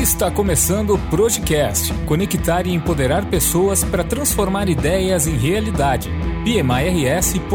Está começando o Projecast conectar e empoderar pessoas para transformar ideias em realidade. pmirs.org.br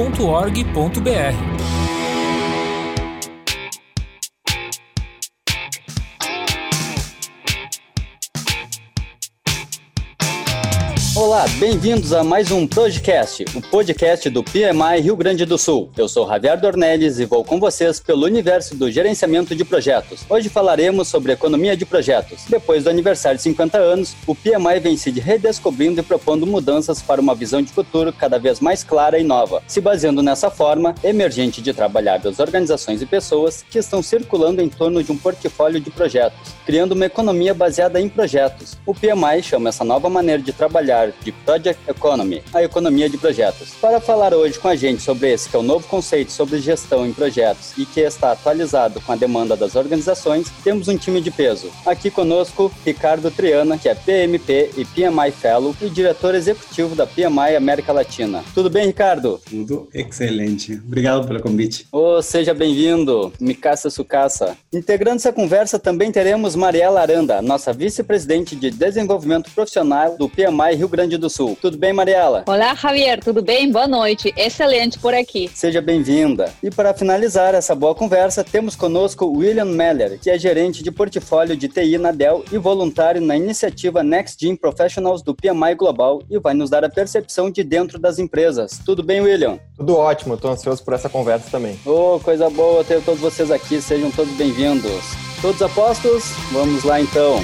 Bem-vindos a mais um Projecast, o podcast do PMI Rio Grande do Sul. Eu sou Javier Dornelles e vou com vocês pelo universo do gerenciamento de projetos. Hoje falaremos sobre economia de projetos. Depois do aniversário de 50 anos, o PMI vem se redescobrindo e propondo mudanças para uma visão de futuro cada vez mais clara e nova, se baseando nessa forma emergente de trabalhar das organizações e pessoas que estão circulando em torno de um portfólio de projetos, criando uma economia baseada em projetos. O PMI chama essa nova maneira de trabalhar de Project Economy, a economia de projetos. Para falar hoje com a gente sobre esse que é o novo conceito sobre gestão em projetos e que está atualizado com a demanda das organizações, temos um time de peso. Aqui conosco, Ricardo Triana, que é PMP e PMI Fellow e diretor executivo da PMI América Latina. Tudo bem, Ricardo? Tudo excelente. Obrigado pelo convite. Oh, seja bem-vindo, Mikasa Sukasa. Integrando essa conversa também teremos Mariela Aranda, nossa vice-presidente de desenvolvimento profissional do PMI Rio Grande do Sul. Tudo bem, Mariela? Olá, Javier, tudo bem? Boa noite. Excelente por aqui. Seja bem-vinda. E para finalizar essa boa conversa, temos conosco William Meller, que é gerente de portfólio de TI na Dell e voluntário na iniciativa Next Gen Professionals do PMI Global e vai nos dar a percepção de dentro das empresas. Tudo bem, William? Tudo ótimo, estou ansioso por essa conversa também. Oh, coisa boa ter todos vocês aqui, sejam todos bem-vindos. Todos apostos? Vamos lá então.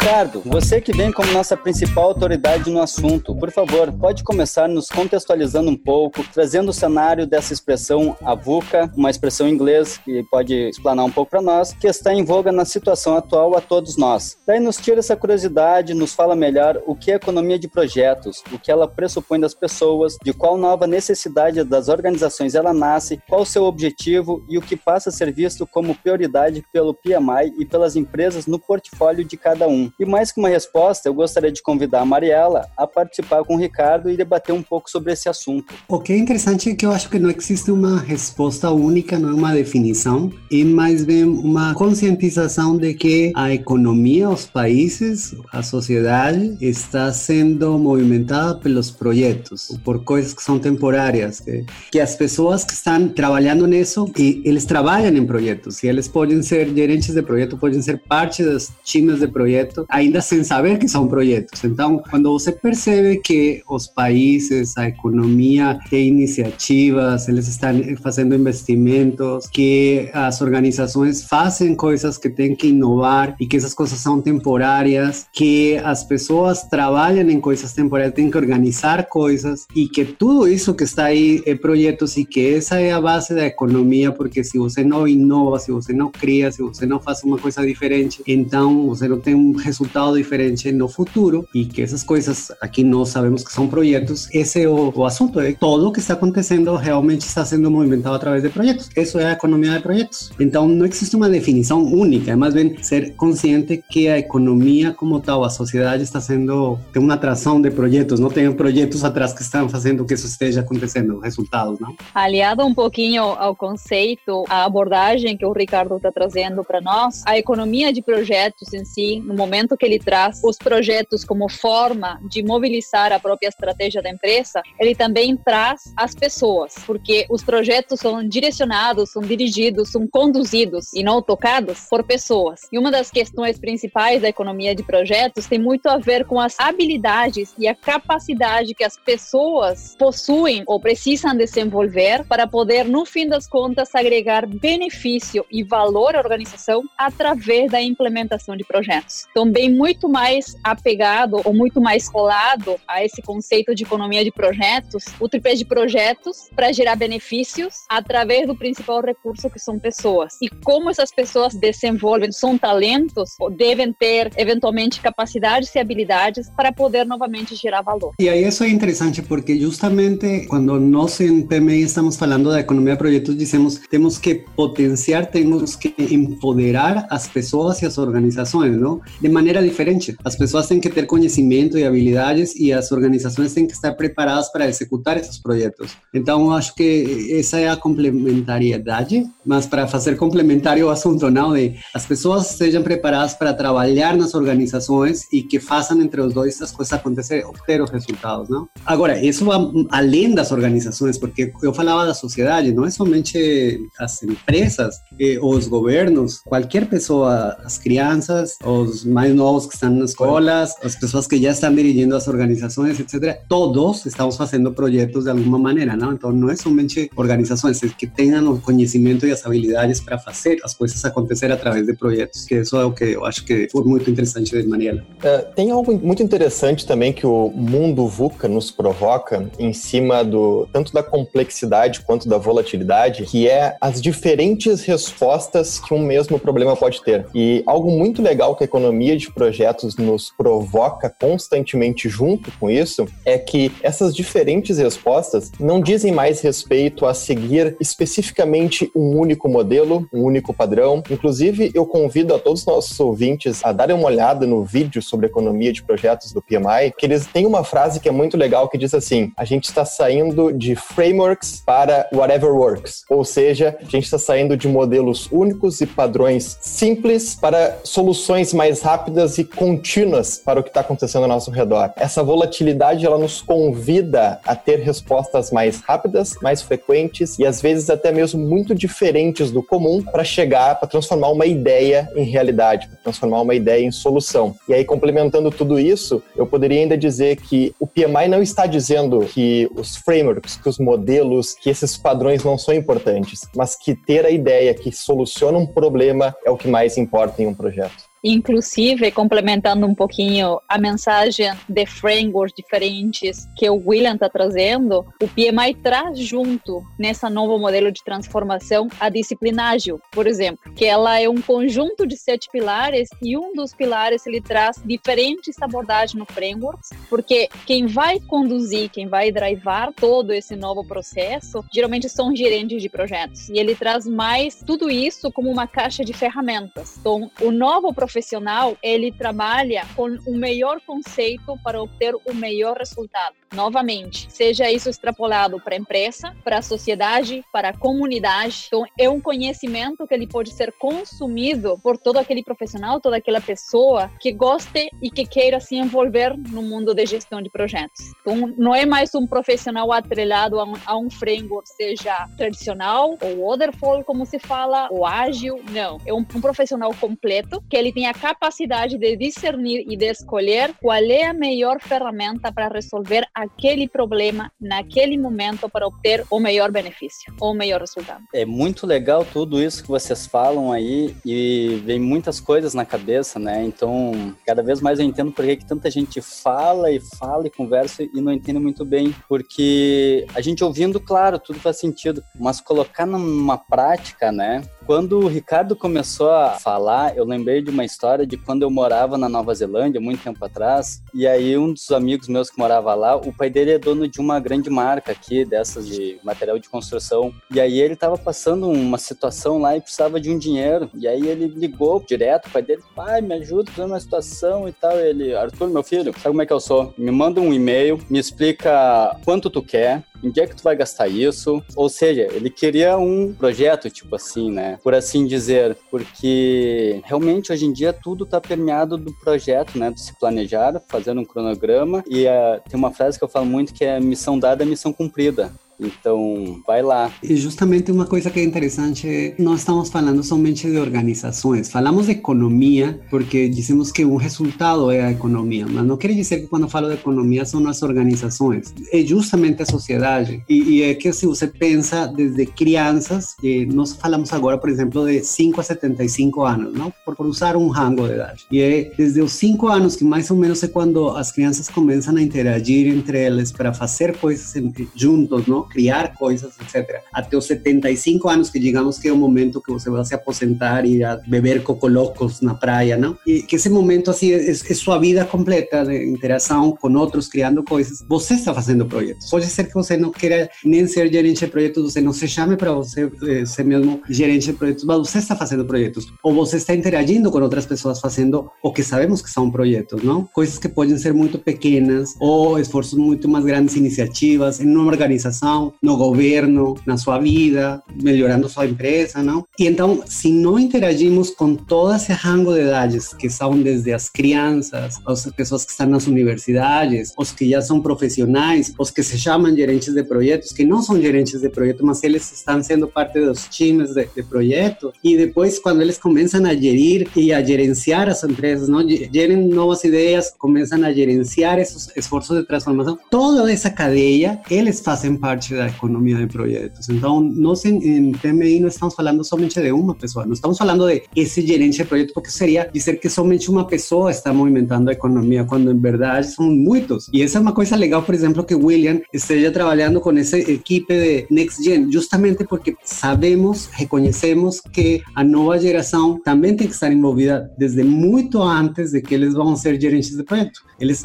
Ricardo, você que vem como nossa principal autoridade no assunto, por favor, pode começar nos contextualizando um pouco, trazendo o cenário dessa expressão avuca, uma expressão em inglês que pode explanar um pouco para nós, que está em voga na situação atual a todos nós. Daí nos tira essa curiosidade, nos fala melhor o que é economia de projetos, o que ela pressupõe das pessoas, de qual nova necessidade das organizações ela nasce, qual o seu objetivo e o que passa a ser visto como prioridade pelo PMI e pelas empresas no portfólio de cada um. E mais que uma resposta, eu gostaria de convidar a Mariela a participar com o Ricardo e debater um pouco sobre esse assunto. O que é interessante é que eu acho que não existe uma resposta única, não é uma definição, e mais bem uma conscientização de que a economia, os países, a sociedade está sendo movimentada pelos projetos, por coisas que são temporárias, que, que as pessoas que estão trabalhando nisso, e eles trabalham em projetos, e eles podem ser gerentes de projeto, podem ser parte dos times de projeto, ainda sem saber que são projetos. Então, quando você percebe que os países, a economia tem iniciativas, eles estão fazendo investimentos, que as organizações fazem coisas que têm que inovar e que essas coisas são temporárias, que as pessoas trabalham em coisas temporárias, têm que organizar coisas e que tudo isso que está aí é projetos e que essa é a base da economia, porque se você não inova, se você não cria, se você não faz uma coisa diferente, então você não tem um resultado diferente no futuro e que essas coisas aqui nós sabemos que são projetos, esse é o, o assunto, é todo o que está acontecendo realmente está sendo movimentado através de projetos. Isso é a economia de projetos. Então não existe uma definição única, é mais bem ser consciente que a economia como tal, a sociedade está sendo, tem uma atração de projetos, não tem projetos atrás que estão fazendo que isso esteja acontecendo, resultados, não? Aliado um pouquinho ao conceito, a abordagem que o Ricardo está trazendo para nós, a economia de projetos em si, no momento que ele traz os projetos como forma de mobilizar a própria estratégia da empresa, ele também traz as pessoas, porque os projetos são direcionados, são dirigidos, são conduzidos e não tocados por pessoas. E uma das questões principais da economia de projetos tem muito a ver com as habilidades e a capacidade que as pessoas possuem ou precisam desenvolver para poder, no fim das contas, agregar benefício e valor à organização através da implementação de projetos. Então, bem muito mais apegado ou muito mais colado a esse conceito de economia de projetos, o tripé de projetos para gerar benefícios através do principal recurso que são pessoas. E como essas pessoas desenvolvem, são talentos, devem ter eventualmente capacidades e habilidades para poder novamente gerar valor. E aí isso é interessante porque justamente quando nós em PMI estamos falando da economia de projetos, dizemos temos que potenciar, temos que empoderar as pessoas e as organizações, não? De maneira diferente. As pessoas têm que ter conhecimento e habilidades e as organizações têm que estar preparadas para executar esses projetos. Então, acho que essa é a complementariedade, mas para fazer complementário o assunto, não? De as pessoas sejam preparadas para trabalhar nas organizações e que façam entre os dois as coisas acontecerem, obter os resultados, não? Agora, isso além das organizações, porque eu falava da sociedade, não é somente as empresas, eh, os governos, qualquer pessoa, as crianças, os novos que estão nas escolas, as pessoas que já estão dirigindo as organizações, etc. Todos estamos fazendo projetos de alguma maneira, não? Então, não é somente organizações, é que tenham o conhecimento e as habilidades para fazer as coisas acontecer através de projetos, que isso é o que eu acho que foi muito interessante de Mariela. Uh, tem algo muito interessante também que o mundo VUCA nos provoca em cima do tanto da complexidade quanto da volatilidade, que é as diferentes respostas que um mesmo problema pode ter. E algo muito legal que a economia de projetos nos provoca constantemente junto com isso é que essas diferentes respostas não dizem mais respeito a seguir especificamente um único modelo, um único padrão. Inclusive, eu convido a todos os nossos ouvintes a darem uma olhada no vídeo sobre economia de projetos do PMI, que eles têm uma frase que é muito legal que diz assim: a gente está saindo de frameworks para whatever works. Ou seja, a gente está saindo de modelos únicos e padrões simples para soluções mais rápidas e contínuas para o que está acontecendo ao nosso redor. Essa volatilidade ela nos convida a ter respostas mais rápidas, mais frequentes e às vezes até mesmo muito diferentes do comum para chegar, para transformar uma ideia em realidade, para transformar uma ideia em solução. E aí, complementando tudo isso, eu poderia ainda dizer que o PMI não está dizendo que os frameworks, que os modelos, que esses padrões não são importantes, mas que ter a ideia que soluciona um problema é o que mais importa em um projeto. Inclusive, complementando um pouquinho a mensagem de frameworks diferentes que o William está trazendo, o PMI traz junto nessa novo modelo de transformação a disciplina ágil, por exemplo, que ela é um conjunto de sete pilares e um dos pilares ele traz diferentes abordagens no frameworks, porque quem vai conduzir, quem vai drivar todo esse novo processo, geralmente são gerentes de projetos e ele traz mais tudo isso como uma caixa de ferramentas. Então, o novo profissional, ele trabalha com o melhor conceito para obter o melhor resultado. Novamente, seja isso extrapolado para a empresa, para a sociedade, para a comunidade. Então, é um conhecimento que ele pode ser consumido por todo aquele profissional, toda aquela pessoa que goste e que queira se envolver no mundo de gestão de projetos. Então, não é mais um profissional atrelado a um, a um framework, seja tradicional ou waterfall, como se fala, ou ágil. Não, é um, um profissional completo que ele tem a capacidade de discernir e de escolher qual é a melhor ferramenta para resolver aquele problema naquele momento para obter o melhor benefício, o melhor resultado. É muito legal tudo isso que vocês falam aí e vem muitas coisas na cabeça, né? Então, cada vez mais eu entendo por que, que tanta gente fala e fala e conversa e não entende muito bem, porque a gente ouvindo, claro, tudo faz sentido, mas colocar numa prática, né? Quando o Ricardo começou a falar, eu lembrei de uma história de quando eu morava na Nova Zelândia, muito tempo atrás, e aí um dos amigos meus que morava lá, o pai dele é dono de uma grande marca aqui, dessas de material de construção, e aí ele estava passando uma situação lá e precisava de um dinheiro, e aí ele ligou direto, o pai dele, pai, me ajuda, tô uma situação e tal, ele, Arthur, meu filho, sabe como é que eu sou? Me manda um e-mail, me explica quanto tu quer, em que é que tu vai gastar isso? Ou seja, ele queria um projeto, tipo assim, né? Por assim dizer, porque realmente hoje em dia tudo tá permeado do projeto, né? De se planejar, fazendo um cronograma. E uh, tem uma frase que eu falo muito que é missão dada, missão cumprida. Então, vai lá. E justamente uma coisa que é interessante, não estamos falando somente de organizações, falamos de economia porque dizemos que um resultado é a economia, mas não quer dizer que quando falo de economia são as organizações, é justamente a sociedade. E, e é que se você pensa desde crianças, nós falamos agora, por exemplo, de 5 a 75 anos, não? Por, por usar um rango de idade. E é desde os 5 anos que mais ou menos é quando as crianças começam a interagir entre elas para fazer coisas juntos, não? Criar coisas, etc. Até os 75 anos que digamos que é o momento que você vai se aposentar e beber cocolocos na praia, não? E que esse momento assim é, é sua vida completa de interação com outros, criando coisas. Você está fazendo projetos. Pode ser que você não queira nem ser gerente de projetos, você não se chame para você eh, ser mesmo gerente de projetos, mas você está fazendo projetos. Ou você está interagindo com outras pessoas fazendo o que sabemos que são projetos, não? Coisas que podem ser muito pequenas ou esforços muito mais grandes, iniciativas em uma organização, no governo, na sua vida, melhorando sua empresa, não? E então, se não interagimos com todo esse rango de idades, que são desde as crianças, as pessoas que estão nas universidades, os que já são profissionais, os que se chamam gerentes de projetos, que não são gerentes de projeto, mas eles estão sendo parte dos times de, de projeto, e depois, quando eles começam a gerir e a gerenciar as empresas, não? gerem novas ideias, começam a gerenciar esses esforços de transformação, toda essa cadeia, eles fazem parte da economia de projetos. Então, nós em, em TMI não estamos falando somente de uma pessoa, não estamos falando de esse gerente de projeto, porque seria dizer que somente uma pessoa está movimentando a economia, quando em verdade são muitos. E essa é uma coisa legal, por exemplo, que William esteja trabalhando com essa equipe de Next Gen, justamente porque sabemos, reconhecemos que a nova geração também tem que estar envolvida desde muito antes de que eles vão ser gerentes de projeto. Eles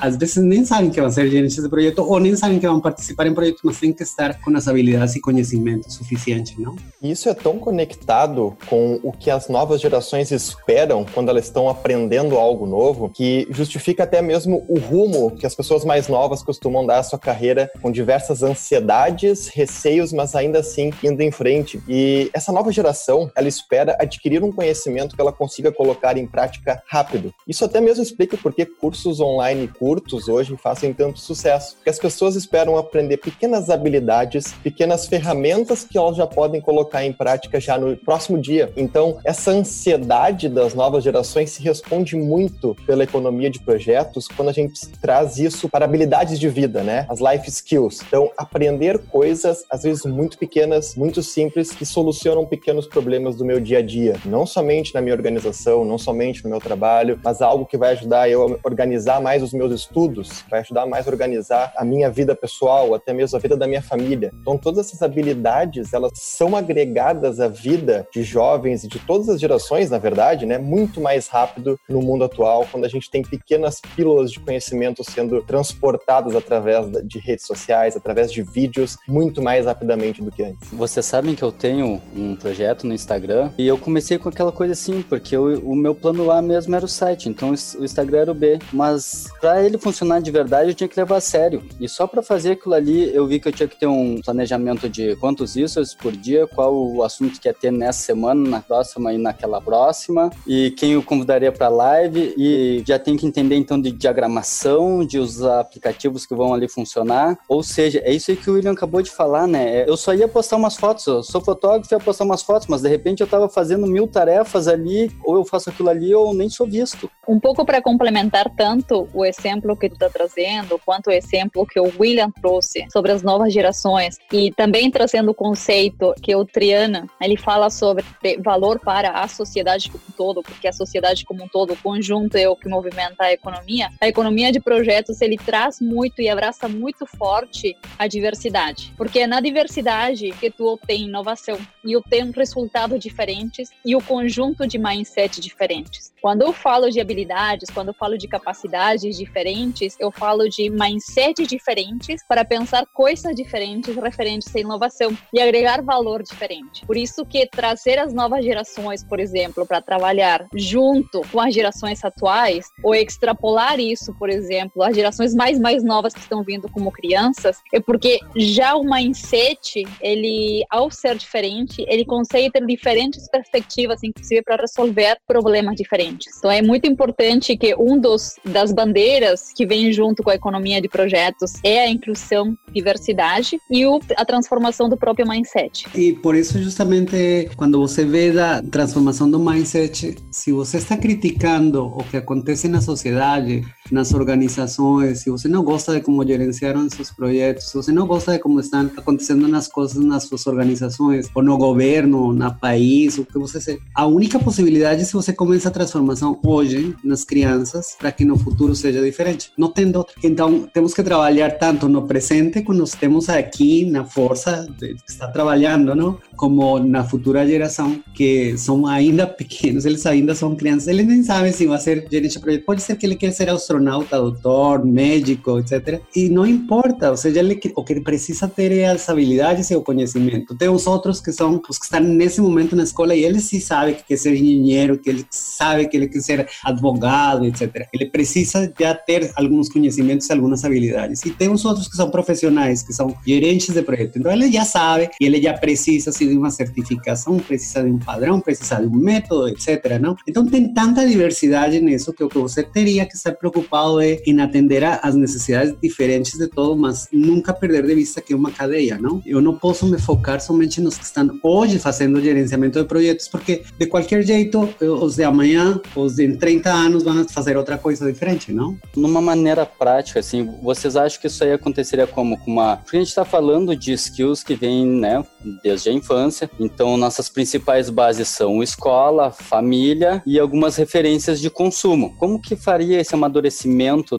às vezes nem sabem que vão ser gerentes de projeto ou nem sabem que vão participar em projetos, mas têm que estar com as habilidades e conhecimento suficiente, não? Isso é tão conectado com o que as novas gerações esperam quando elas estão aprendendo algo novo, que justifica até mesmo o rumo que as pessoas mais novas costumam dar à sua carreira, com diversas ansiedades, receios, mas ainda assim indo em frente. E essa nova geração, ela espera adquirir um conhecimento que ela consiga colocar em prática rápido. Isso até mesmo explica por que cursos online curtos hoje fazem tanto sucesso. Porque as pessoas esperam aprender pequenas habilidades, pequenas ferramentas que elas já podem colocar em prática já no próximo dia. Então, essa ansiedade das novas gerações se responde muito pela economia de projetos quando a gente traz isso para habilidades de vida, né? As life skills. Então, aprender coisas, às vezes muito pequenas, muito simples, que solucionam pequenos problemas do meu dia a dia. Não somente na minha organização, não somente no meu trabalho, mas algo que vai ajudar eu a organizar mais os meus estudos, vai ajudar mais a organizar a minha vida pessoal, até mesmo a vida da minha família. Então, todas essas habilidades, elas são agregadas à vida de jovens e de todas as gerações, na verdade, né? Muito mais rápido no mundo atual, quando a gente tem pequenas pílulas de conhecimento sendo transportadas através de redes sociais, através de vídeos, muito mais rapidamente do que antes. Vocês sabem que eu tenho um projeto no Instagram e eu comecei com aquela coisa assim, porque eu, o meu plano A mesmo era o site, então o Instagram era o B. Mas para ele funcionar de verdade, eu tinha que levar a sério. E só para fazer aquilo ali, eu vi que eu tinha que ter um planejamento de quantos issues por dia, qual o assunto que ia ter nessa semana, na próxima e naquela próxima, e quem eu convidaria para live, e já tem que entender então de diagramação, de os aplicativos que vão ali funcionar. Ou seja, é isso aí que o William acabou de falar, né? Eu só ia postar umas fotos, eu sou fotógrafo e ia postar umas fotos, mas de repente eu estava fazendo mil tarefas ali, ou eu faço aquilo ali, ou nem sou visto. Um pouco para complementar tanto o exemplo que tu está trazendo, quanto o exemplo que o William trouxe sobre as novas gerações, e também trazendo o conceito que o Triana, ele fala sobre valor para a sociedade como um todo, porque a sociedade como um todo, o conjunto é o que movimenta a economia. A economia de projetos, ele traz muito e abraça muito forte a diversidade, porque é na diversidade que tu obtém inovação e obtém resultados diferentes e o conjunto de mindset diferentes. Quando eu falo de habilidades, quando eu falo de capacidades diferentes, eu falo de mindset diferentes para pensar coisas diferentes referentes à inovação e agregar valor diferente. Por isso que trazer as novas gerações, por exemplo, para trabalhar junto com as gerações atuais, ou extrapolar isso, por exemplo, as gerações mais mais novas que estão vindo como crianças, é porque já o mindset, ele ao ser diferente, ele consegue ter diferentes perspectivas, inclusive para resolver problemas diferentes. Então é muito importante que um dos das bandeiras que vem junto com a economia de projetos é a inclusão, diversidade e o, a transformação do próprio mindset. E por isso, justamente, quando você vê a transformação do mindset, se você está criticando o que acontece na sociedade, nas organizações, se você não gosta de como gerenciaram seus projetos, se você não gosta de como estão acontecendo nas coisas nas suas organizações, ou no governo, na país, o que você seja, a única possibilidade é se você começa a transformação hoje nas crianças para que no futuro seja diferente. Não tem outra. Então, temos que trabalhar tanto no presente, quando nós temos aqui na força que está trabalhando, não? como na futura geração, que são ainda pequenos, eles ainda são crianças, eles nem sabem se vai ser gerente de projeto. Pode ser que ele quer ser astronauta, doutor, médico, etc. E não importa, ou seja, ele, o que precisa ter é as habilidades o conhecimento. Tem os outros que são os que estão nesse momento na escola e ele sim sabe que quer ser engenheiro, que ele sabe que ele quer ser advogado, etc. Ele precisa já ter alguns conhecimentos, algumas habilidades. E tem os outros que são profissionais, que são gerentes de projeto. Então ele já sabe e ele já precisa se de uma certificação, precisa de um padrão, precisa de um método, etc. Não? Então tem tanta diversidade nisso que o que você teria que estar preocupado é em atender às necessidades diferentes de todos, mas nunca perder de vista que é uma cadeia, não? Eu não posso me focar somente nos que estão hoje fazendo gerenciamento de projetos, porque de qualquer jeito, os de amanhã, os de 30 anos vão fazer outra coisa diferente, não? Numa maneira prática, assim, vocês acham que isso aí aconteceria como? Com uma... Porque a gente está falando de skills que vêm, né, desde a infância. Então, nossas principais bases são escola, família e algumas referências de consumo. Como que faria esse amadurecimento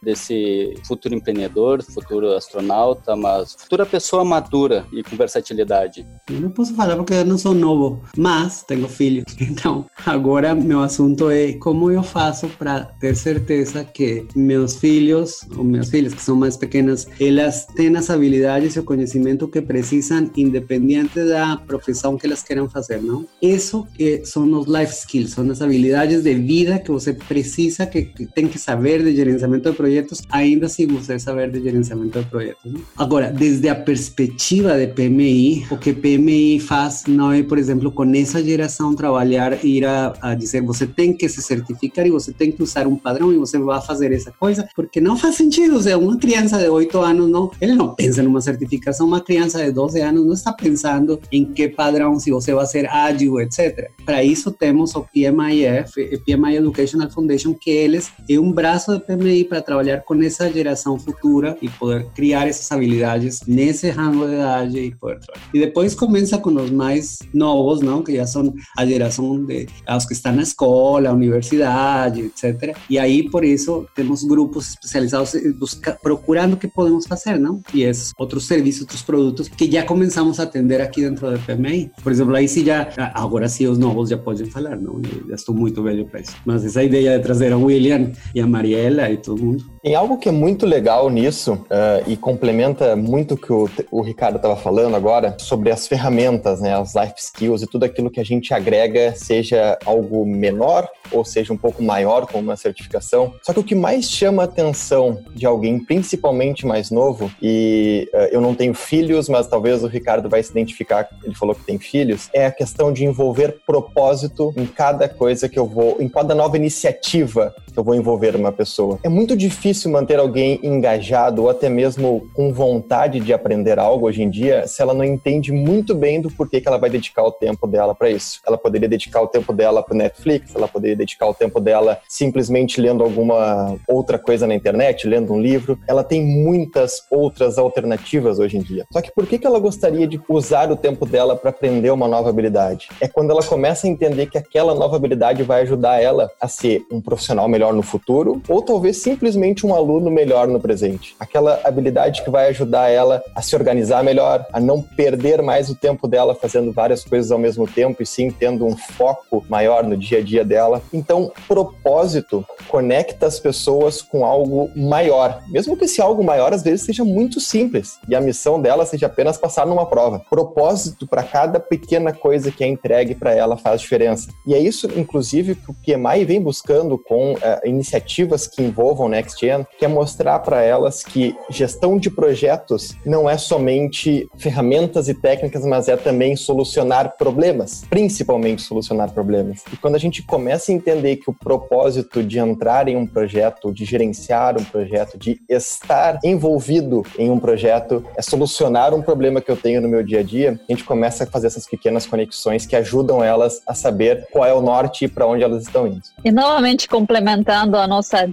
desse futuro empreendedor, futuro astronauta, mas futura pessoa madura e com versatilidade? Eu não posso falar porque eu não sou novo, mas tenho filhos. Então, agora meu assunto é como eu faço para ter certeza que meus filhos, ou minhas filhas que são mais pequenas, elas têm as habilidades e o conhecimento que precisam, independente da profissão profissão que elas queiram fazer, não? Isso que são os life skills, são as habilidades de vida que você precisa, que, que tem que saber de gerenciamento de projetos, ainda assim você saber de gerenciamento de projetos. Não? Agora, desde a perspectiva de PMI, o que PMI faz não é, por exemplo, com essa geração trabalhar, ir a, a dizer você tem que se certificar e você tem que usar um padrão e você vai fazer essa coisa, porque não faz sentido. Ou seja, uma criança de 8 anos, não, ele não pensa numa certificação, uma criança de 12 anos não está pensando em que padrão, se você vai ser ágil, etc. Para isso temos o PMIF, PMI Educational Foundation, que eles é um braço do PMI para trabalhar com essa geração futura e poder criar essas habilidades nesse rango de idade e poder trabalhar. E depois começa com os mais novos, não, que já são a geração de os que estão na escola, universidade, etc. E aí por isso temos grupos especializados busca, procurando que podemos fazer, não? E esses outros serviços, outros produtos que já começamos a atender aqui dentro do PMI. Por exemplo, aí já, agora sim os novos já podem falar, não? Eu já estou muito velho para. Mas essa ideia de trazer a William e a Mariela e todo mundo. Tem algo que é muito legal nisso uh, e complementa muito o que o, o Ricardo estava falando agora sobre as ferramentas, né, as life skills e tudo aquilo que a gente agrega, seja algo menor ou seja um pouco maior, como uma certificação. Só que o que mais chama a atenção de alguém, principalmente mais novo, e uh, eu não tenho filhos, mas talvez o Ricardo vai se identificar, ele falou que tem filhos, é a questão de envolver propósito em cada coisa que eu vou, em cada nova iniciativa que eu vou envolver uma pessoa. É muito difícil manter alguém engajado ou até mesmo com vontade de aprender algo hoje em dia se ela não entende muito bem do porquê que ela vai dedicar o tempo dela para isso. Ela poderia dedicar o tempo dela para Netflix, ela poderia dedicar o tempo dela simplesmente lendo alguma outra coisa na internet, lendo um livro. Ela tem muitas outras alternativas hoje em dia. Só que por que que ela gostaria de usar o tempo dela para aprender uma nova habilidade? É quando ela começa a entender que aquela nova habilidade vai ajudar ela a ser um profissional melhor no futuro, ou talvez simplesmente um aluno melhor no presente. Aquela habilidade que vai ajudar ela a se organizar melhor, a não perder mais o tempo dela fazendo várias coisas ao mesmo tempo e sim tendo um foco maior no dia a dia dela. Então, propósito conecta as pessoas com algo maior, mesmo que esse algo maior às vezes seja muito simples e a missão dela seja apenas passar numa prova. Propósito para cada pequena coisa que é entregue para ela faz diferença. E é isso, inclusive, que o PMI vem buscando com uh, iniciativas que envolvam Next Gen, que é mostrar para elas que gestão de projetos não é somente ferramentas e técnicas, mas é também solucionar problemas, principalmente solucionar problemas. E quando a gente começa a entender que o propósito de entrar em um projeto, de gerenciar um projeto, de estar envolvido em um projeto é solucionar um problema que eu tenho no meu dia a dia, a gente começa a fazer essas pequenas conexões que ajudam elas a saber qual é o norte e para onde elas estão indo. E novamente complementando a nossa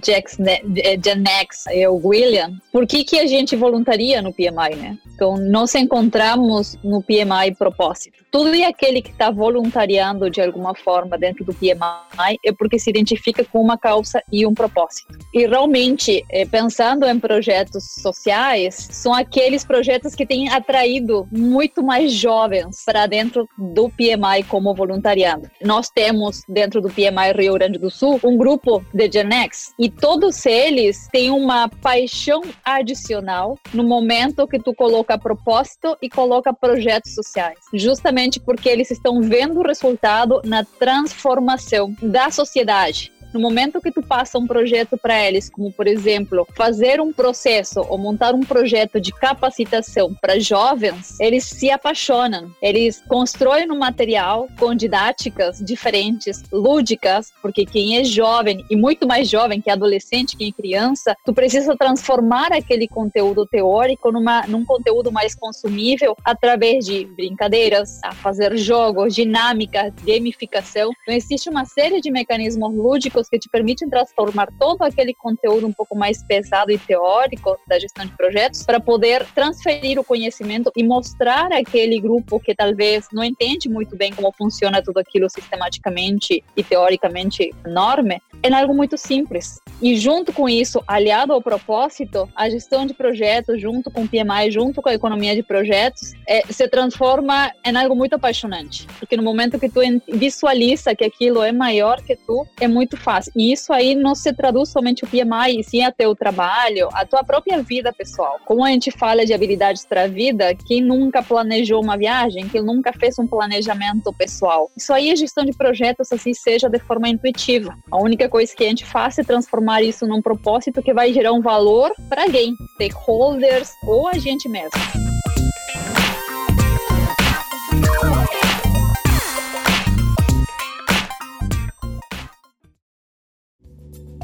Gen X e o William, por que, que a gente voluntaria no PMI, né? Então, nós encontramos no PMI propósito. Tudo e aquele que está voluntariando de alguma forma dentro do PMI é porque se identifica com uma causa e um propósito. E realmente, eh, pensando em projetos sociais, são aqueles projetos que têm atraído muito mais jovens para dentro do PMI como voluntariado. Nós temos dentro do PMI Rio Grande do Sul um grupo de Gen X e todos eles têm uma paixão adicional no momento que tu coloca propósito e coloca projetos sociais. Justamente porque eles estão vendo o resultado na transformação da sociedade no momento que tu passa um projeto para eles, como por exemplo, fazer um processo ou montar um projeto de capacitação para jovens, eles se apaixonam. Eles constroem um material com didáticas diferentes, lúdicas, porque quem é jovem e muito mais jovem que adolescente, que é criança, tu precisa transformar aquele conteúdo teórico numa, num conteúdo mais consumível através de brincadeiras, a fazer jogos, dinâmica, gamificação. Então existe uma série de mecanismos lúdicos que te permitem transformar todo aquele conteúdo um pouco mais pesado e teórico da gestão de projetos para poder transferir o conhecimento e mostrar aquele grupo que talvez não entende muito bem como funciona tudo aquilo sistematicamente e teoricamente enorme, é algo muito simples. E junto com isso, aliado ao propósito, a gestão de projetos, junto com o PMI, junto com a economia de projetos, é, se transforma em algo muito apaixonante. Porque no momento que tu visualiza que aquilo é maior que tu, é muito fácil. E isso aí não se traduz somente o PMI, e sim a teu trabalho, a tua própria vida pessoal. Como a gente fala de habilidades para a vida, quem nunca planejou uma viagem, quem nunca fez um planejamento pessoal. Isso aí é gestão de projetos, assim seja de forma intuitiva. A única coisa que a gente faz é transformar isso num propósito que vai gerar um valor para alguém, stakeholders ou a gente mesmo.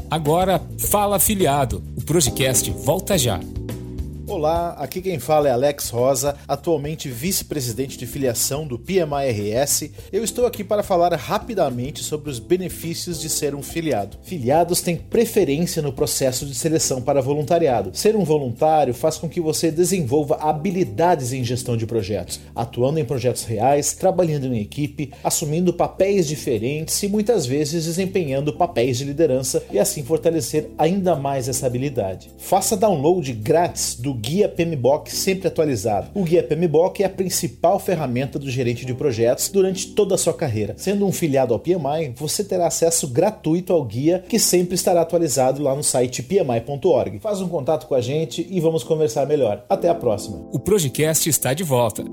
Agora, fala afiliado. O Projecast volta já. Olá, aqui quem fala é Alex Rosa, atualmente vice-presidente de filiação do PMI-RS. Eu estou aqui para falar rapidamente sobre os benefícios de ser um filiado. Filiados têm preferência no processo de seleção para voluntariado. Ser um voluntário faz com que você desenvolva habilidades em gestão de projetos, atuando em projetos reais, trabalhando em equipe, assumindo papéis diferentes e muitas vezes desempenhando papéis de liderança e assim fortalecer ainda mais essa habilidade. Faça download grátis do Guia PMBOK sempre atualizado. O Guia PMBOK é a principal ferramenta do gerente de projetos durante toda a sua carreira. Sendo um filiado ao PMI, você terá acesso gratuito ao guia que sempre estará atualizado lá no site pmi.org. Faz um contato com a gente e vamos conversar melhor. Até a próxima. O Projecast está de volta.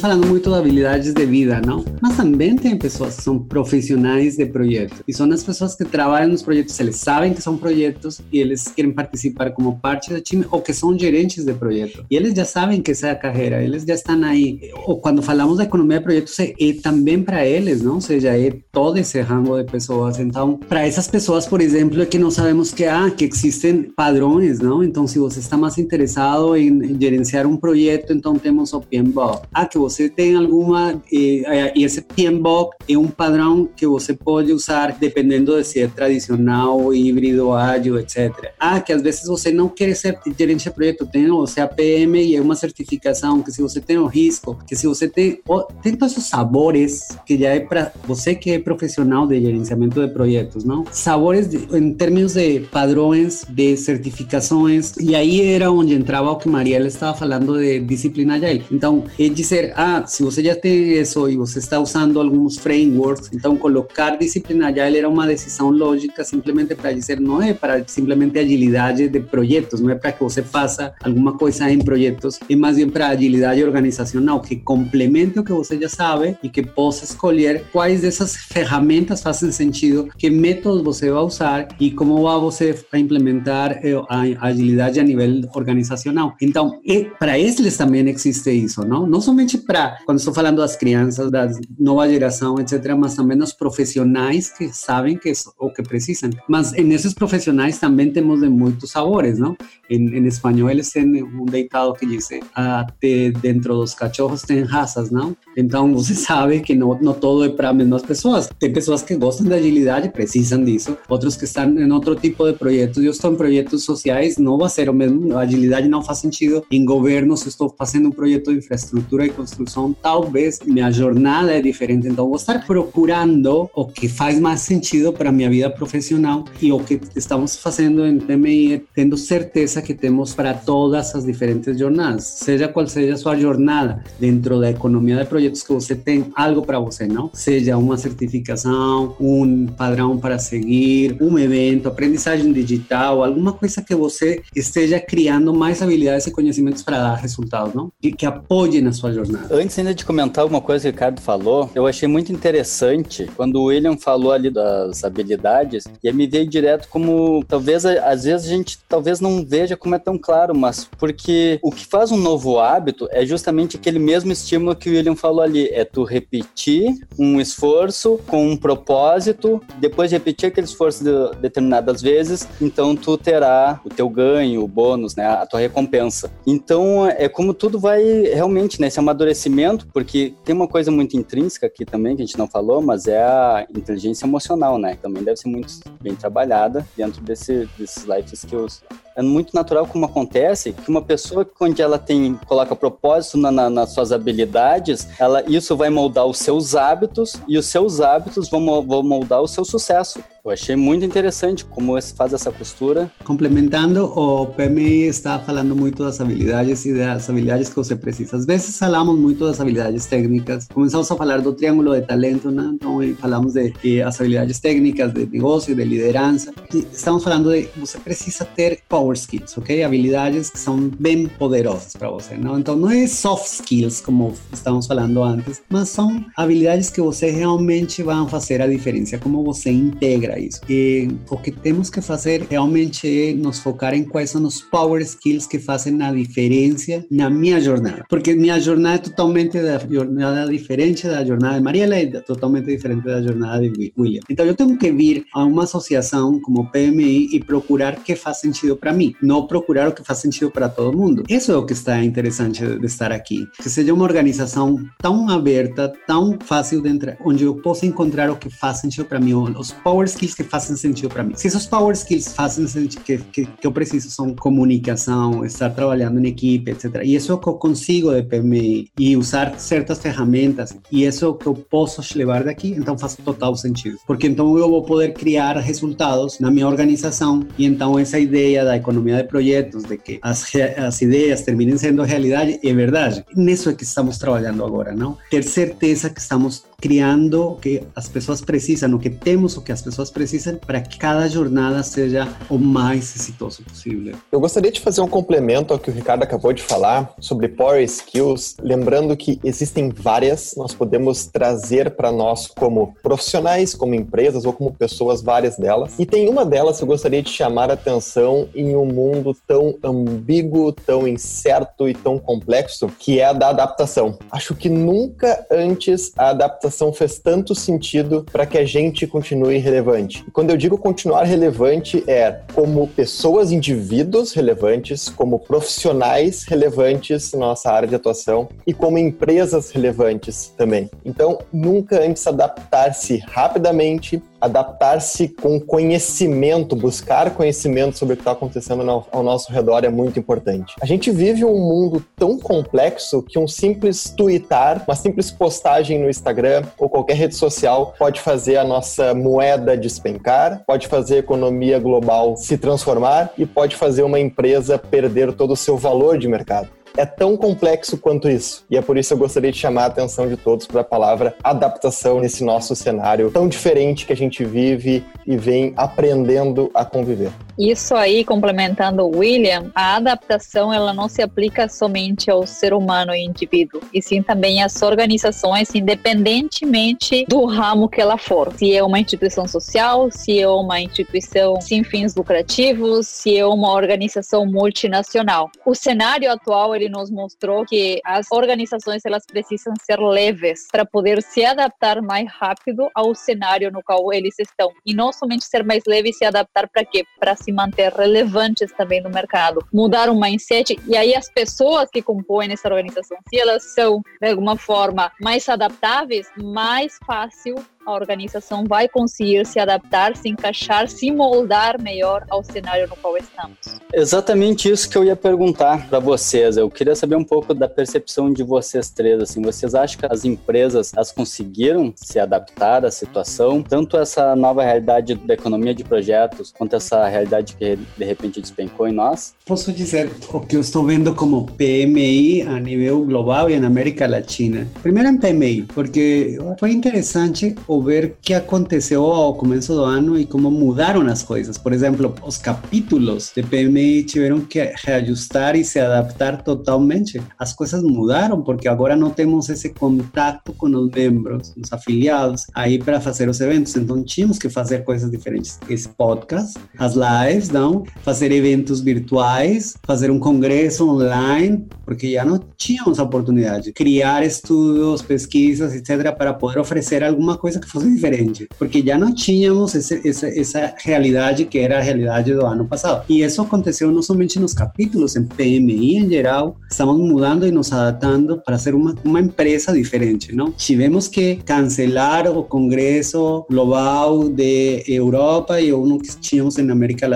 Falando muito de habilidades de vida, não? Mas também tem pessoas que são profissionais de projeto. E são as pessoas que trabalham nos projetos, eles sabem que são projetos e eles querem participar como parte do time ou que são gerentes de projeto. E eles já sabem que essa é a carreira, eles já estão aí. Ou quando falamos da economia de projetos, é, é também para eles, não? Ou seja, é todo esse rango de pessoas. Então, para essas pessoas, por exemplo, é que não sabemos que, ah, que existem padrões, não? Então, se você está mais interessado em gerenciar um projeto, então temos o PMBOK. Ah, que você tem alguma e, e esse PMBOK é um padrão que você pode usar dependendo de se é tradicional, híbrido, ágil, etc. Ah, que às vezes você não quer ser gerente de projeto, tem o CAPM e é uma certificação que se você tem o risco, que se você tem tem todos esses sabores que já é para você que é profissional de gerenciamento de projetos, não? Sabores de, em termos de padrões, de certificações e aí era onde entrava o que Mariela estava falando de disciplina agile. Então, é ah, se você já tem isso e você está usando usando frameworks. Então, colocar disciplina agile era uma decisão lógica simplesmente para dizer, não é para simplesmente agilidade de projetos, não é para que você faça alguma coisa em projetos, é mais bem para agilidade organizacional, que complemente o que você já sabe e que possa escolher quais dessas ferramentas fazem sentido, que métodos você vai usar e como vai você implementar eh, a agilidade a nível organizacional. Então, para eles também existe isso, não? Não somente para, quando estou falando das crianças, da nova geração, etc., mas também os profissionais que sabem que é o que precisam. Mas nesses profissionais também temos de muitos sabores, não? Em, em espanhol, eles têm um deitado que diz: até dentro dos cachorros tem raças, não? Então, você sabe que não, não todo é para as mesmas pessoas. Tem pessoas que gostam de agilidade, precisam disso, outros que estão em outro tipo de projetos. Eu estou em projetos sociais, não vai ser o mesmo. A agilidade não faz sentido em governos. Estou fazendo um projeto de infraestrutura e construção, talvez minha jornada é diferente. Então, vou estar procurando o que faz mais sentido para minha vida profissional e o que estamos fazendo em PMI, tendo certeza que temos para todas as diferentes jornadas, seja qual seja a sua jornada dentro da economia de projetos que você tem algo para você, não? Seja uma certificação, um padrão para seguir, um evento, aprendizagem digital, alguma coisa que você esteja criando mais habilidades e conhecimentos para dar resultados, não? Que, que apoie na sua jornada. Antes ainda de comentar alguma coisa que o Ricardo falou, eu achei muito interessante quando o William falou ali das habilidades, e me veio direto como, talvez, às vezes a gente talvez não veja como é tão claro, mas porque o que faz um novo hábito é justamente aquele mesmo estímulo que o William falou ali, é tu repetir um esforço com um propósito, depois de repetir aquele esforço de determinadas vezes, então tu terá o teu ganho, o bônus, né, a tua recompensa. Então é como tudo vai realmente nesse amadurecimento, porque tem uma coisa muito intrínseca aqui também que a gente não falou, mas é a inteligência emocional, né? Também deve ser muito bem trabalhada dentro desse, desses life skills é muito natural como acontece que uma pessoa onde ela tem coloca propósito na, na, nas suas habilidades, ela isso vai moldar os seus hábitos e os seus hábitos vão, vão moldar o seu sucesso. Eu achei muito interessante como faz essa costura. Complementando, o PMI está falando muito das habilidades e das habilidades que você precisa. Às vezes falamos muito das habilidades técnicas. Começamos a falar do triângulo de talento, né? então falamos de, as habilidades técnicas de negócio, de liderança. Estamos falando de você precisa ter power skills, ok? Habilidades que são bem poderosas para você, não? Então não é soft skills como estamos falando antes, mas são habilidades que você realmente vão fazer a diferença, como você integra isso. E o que temos que fazer realmente é nos focar em quais são os power skills que fazem a diferença na minha jornada. Porque minha jornada é totalmente da jornada diferente da jornada de Mariela e totalmente diferente da jornada de William. Então eu tenho que vir a uma associação como PMI e procurar o que faz sentido para mim, não procurar o que faz sentido para todo mundo. Isso é o que está interessante de estar aqui. Que seja uma organização tão aberta, tão fácil de entrar, onde eu possa encontrar o que faz sentido para mim, os power skills skills que fazem sentido para mim. Se esses power skills fazem sentido, que, que, que, eu preciso são comunicação, estar trabalhando em equipe, etc. E isso é que eu consigo de PMI e usar certas ferramentas e isso é que eu posso levar daqui, então faz total sentido. Porque então eu vou poder criar resultados na minha organização e então essa ideia da economia de projetos, de que as, as ideias terminem sendo realidade, é verdade. Nisso é que estamos trabalhando agora, não? Ter certeza que estamos criando o que as pessoas precisam, o que temos, o que as pessoas precisam para que cada jornada seja o mais exitoso possível. Eu gostaria de fazer um complemento ao que o Ricardo acabou de falar sobre Power Skills, lembrando que existem várias, nós podemos trazer para nós como profissionais, como empresas ou como pessoas várias delas. E tem uma delas que eu gostaria de chamar a atenção em um mundo tão ambíguo, tão incerto e tão complexo, que é a da adaptação. Acho que nunca antes a adaptação adaptação fez tanto sentido para que a gente continue relevante. E quando eu digo continuar relevante, é como pessoas, indivíduos relevantes, como profissionais relevantes na nossa área de atuação e como empresas relevantes também. Então, nunca antes adaptar-se rapidamente adaptar-se com conhecimento, buscar conhecimento sobre o que está acontecendo ao nosso redor é muito importante. A gente vive um mundo tão complexo que um simples tweetar, uma simples postagem no Instagram ou qualquer rede social pode fazer a nossa moeda despencar, pode fazer a economia global se transformar e pode fazer uma empresa perder todo o seu valor de mercado. É tão complexo quanto isso. E é por isso que eu gostaria de chamar a atenção de todos para a palavra adaptação nesse nosso cenário tão diferente que a gente vive e vem aprendendo a conviver. Isso aí, complementando o William, a adaptação ela não se aplica somente ao ser humano e indivíduo, e sim também às organizações, independentemente do ramo que ela for. Se é uma instituição social, se é uma instituição sem fins lucrativos, se é uma organização multinacional. O cenário atual ele nos mostrou que as organizações elas precisam ser leves para poder se adaptar mais rápido ao cenário no qual eles estão e não somente ser mais leves e se adaptar para quê? Para se manter relevantes também no mercado, mudar o mindset e aí as pessoas que compõem essa organização, se elas são de alguma forma mais adaptáveis, mais fácil a organização vai conseguir se adaptar, se encaixar, se moldar melhor ao cenário no qual estamos. Exatamente isso que eu ia perguntar para vocês. Eu queria saber um pouco da percepção de vocês três. Assim, vocês acham que as empresas as conseguiram se adaptar à situação, tanto essa nova realidade da economia de projetos, quanto essa realidade que de repente despencou em nós? Posso dizer o que eu estou vendo como PMI a nível global e na América Latina. Primeiro em PMI, porque foi interessante o ver que aconteceu ao começo do ano e como mudaram as coisas. Por exemplo, os capítulos de PMI tiveram que reajustar e se adaptar totalmente. As coisas mudaram porque agora não temos esse contato com os membros, os afiliados, aí para fazer os eventos. Então tínhamos que fazer coisas diferentes. Esse podcast, as lives, não? Fazer eventos virtuais, fazer um congresso online, porque já não tínhamos oportunidade. Criar estudos, pesquisas, etc., para poder oferecer alguma coisa que fosse diferente, porque já não tínhamos esse, essa, essa realidade que era a realidade do ano passado. E isso aconteceu não somente nos capítulos, em PMI em geral, estamos mudando e nos adaptando para ser uma, uma empresa diferente, não? Tivemos que cancelar o congresso global de Europa e um que tínhamos na América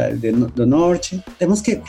do Norte. Temos que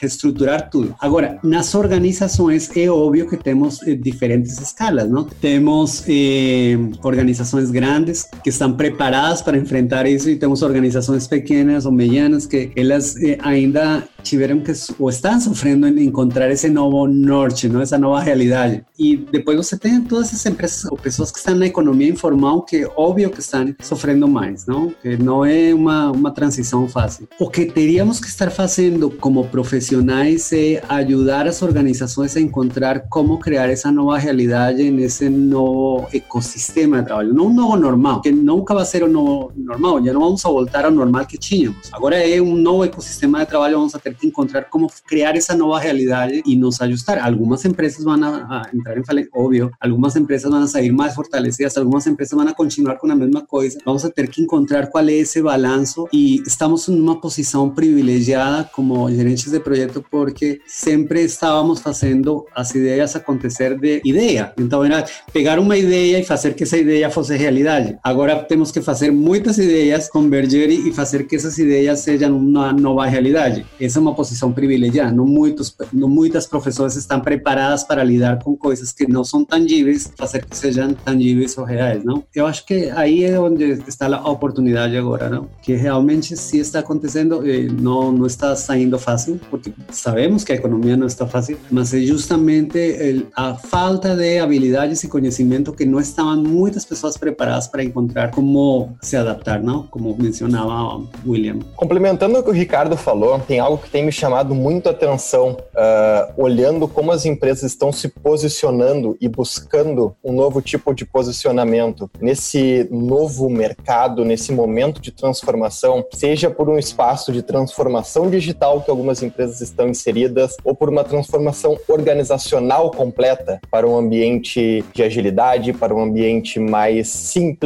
reestruturar tudo. Agora, nas organizações é óbvio que temos eh, diferentes escalas, não? Temos eh, organizações grandes grandes que estão preparadas para enfrentar isso e temos organizações pequenas ou medianas que elas eh, ainda tiveram que ou estão sofrendo em encontrar esse novo norte, não essa nova realidade. E depois você tem todas essas empresas ou pessoas que estão na economia informal que óbvio que estão sofrendo mais, não? Que não é uma uma transição fácil. O que teríamos que estar fazendo como profissionais é ajudar as organizações a encontrar como criar essa nova realidade nesse novo ecossistema de trabalho, não um novo normal, que nunca vai ser o novo normal, já não vamos voltar ao normal que tínhamos. Agora é um novo ecossistema de trabalho, vamos ter que encontrar como criar essa nova realidade e nos ajustar. Algumas empresas vão a, a entrar em falência, óbvio, algumas empresas vão sair mais fortalecidas, algumas empresas vão continuar com a mesma coisa. Vamos ter que encontrar qual é esse balanço e estamos em uma posição privilegiada como gerentes de projeto porque sempre estávamos fazendo as ideias acontecer de ideia. Então era pegar uma ideia e fazer que essa ideia fosse realidade. Agora temos que fazer muitas ideias converger e fazer que essas ideias sejam uma nova realidade. Essa uma posição privilegiada. Não, muitos, não muitas professoras estão preparadas para lidar com coisas que não são tangíveis, fazer que sejam tangíveis ou reais, não? Eu acho que aí é onde está a oportunidade agora, não? Que realmente se está acontecendo, eh, não, não está saindo fácil, porque sabemos que a economia não está fácil, mas é justamente a falta de habilidades e conhecimento que não estavam muitas pessoas preparadas para encontrar como se adaptar, não? Como mencionava William. Complementando o que o Ricardo falou, tem algo que tem me chamado muito a atenção, uh, olhando como as empresas estão se posicionando e buscando um novo tipo de posicionamento nesse novo mercado, nesse momento de transformação, seja por um espaço de transformação digital que algumas empresas estão inseridas, ou por uma transformação organizacional completa para um ambiente de agilidade, para um ambiente mais simples,